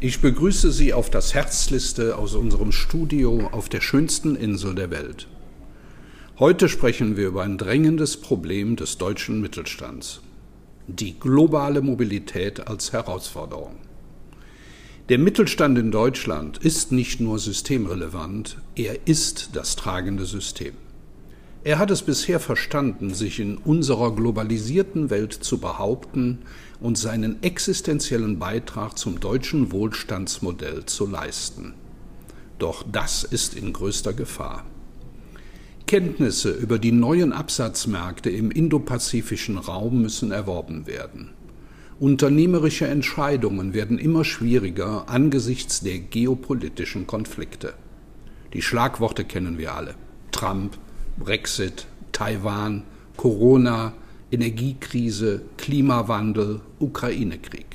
Ich begrüße Sie auf das Herzliste aus unserem Studio auf der schönsten Insel der Welt. Heute sprechen wir über ein drängendes Problem des deutschen Mittelstands. Die globale Mobilität als Herausforderung. Der Mittelstand in Deutschland ist nicht nur systemrelevant, er ist das tragende System. Er hat es bisher verstanden, sich in unserer globalisierten Welt zu behaupten und seinen existenziellen Beitrag zum deutschen Wohlstandsmodell zu leisten. Doch das ist in größter Gefahr. Kenntnisse über die neuen Absatzmärkte im indopazifischen Raum müssen erworben werden. Unternehmerische Entscheidungen werden immer schwieriger angesichts der geopolitischen Konflikte. Die Schlagworte kennen wir alle. Trump, Brexit, Taiwan, Corona, Energiekrise, Klimawandel, Ukraine-Krieg.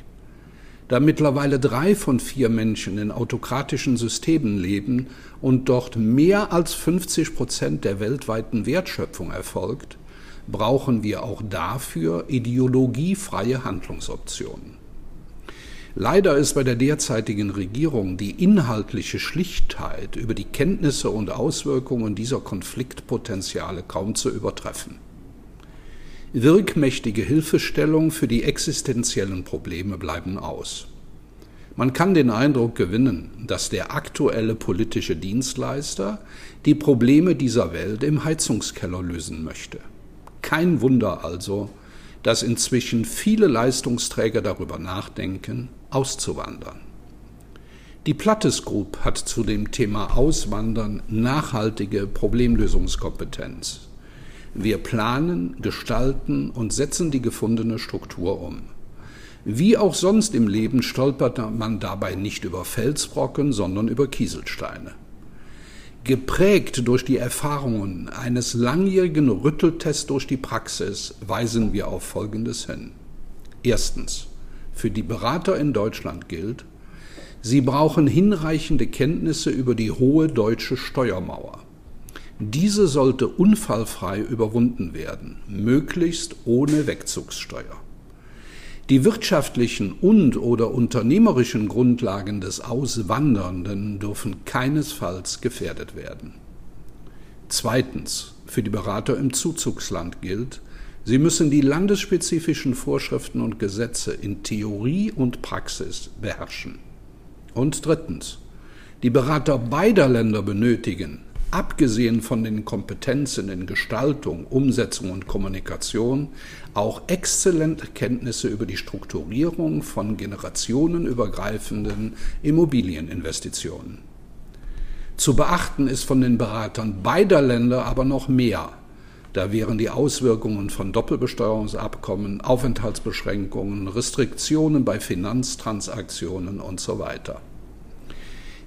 Da mittlerweile drei von vier Menschen in autokratischen Systemen leben und dort mehr als 50 Prozent der weltweiten Wertschöpfung erfolgt, brauchen wir auch dafür ideologiefreie Handlungsoptionen. Leider ist bei der derzeitigen Regierung die inhaltliche Schlichtheit über die Kenntnisse und Auswirkungen dieser Konfliktpotenziale kaum zu übertreffen. Wirkmächtige Hilfestellung für die existenziellen Probleme bleiben aus. Man kann den Eindruck gewinnen, dass der aktuelle politische Dienstleister die Probleme dieser Welt im Heizungskeller lösen möchte. Kein Wunder also, dass inzwischen viele Leistungsträger darüber nachdenken, auszuwandern. Die Plattes Group hat zu dem Thema Auswandern nachhaltige Problemlösungskompetenz. Wir planen, gestalten und setzen die gefundene Struktur um. Wie auch sonst im Leben stolpert man dabei nicht über Felsbrocken, sondern über Kieselsteine. Geprägt durch die Erfahrungen eines langjährigen Rütteltests durch die Praxis weisen wir auf Folgendes hin. Erstens. Für die Berater in Deutschland gilt, sie brauchen hinreichende Kenntnisse über die hohe deutsche Steuermauer. Diese sollte unfallfrei überwunden werden, möglichst ohne Wegzugssteuer. Die wirtschaftlichen und oder unternehmerischen Grundlagen des Auswandernden dürfen keinesfalls gefährdet werden. Zweitens, für die Berater im Zuzugsland gilt, sie müssen die landesspezifischen Vorschriften und Gesetze in Theorie und Praxis beherrschen. Und drittens, die Berater beider Länder benötigen abgesehen von den Kompetenzen in Gestaltung, Umsetzung und Kommunikation, auch exzellente Kenntnisse über die Strukturierung von generationenübergreifenden Immobilieninvestitionen. Zu beachten ist von den Beratern beider Länder aber noch mehr. Da wären die Auswirkungen von Doppelbesteuerungsabkommen, Aufenthaltsbeschränkungen, Restriktionen bei Finanztransaktionen und so weiter.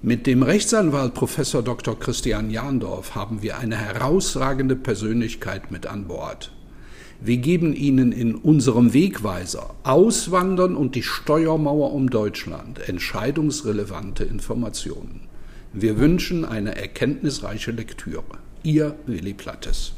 Mit dem Rechtsanwalt Professor Dr. Christian Jahndorf haben wir eine herausragende Persönlichkeit mit an Bord. Wir geben Ihnen in unserem Wegweiser Auswandern und die Steuermauer um Deutschland entscheidungsrelevante Informationen. Wir wünschen eine erkenntnisreiche Lektüre. Ihr Willi Plattes.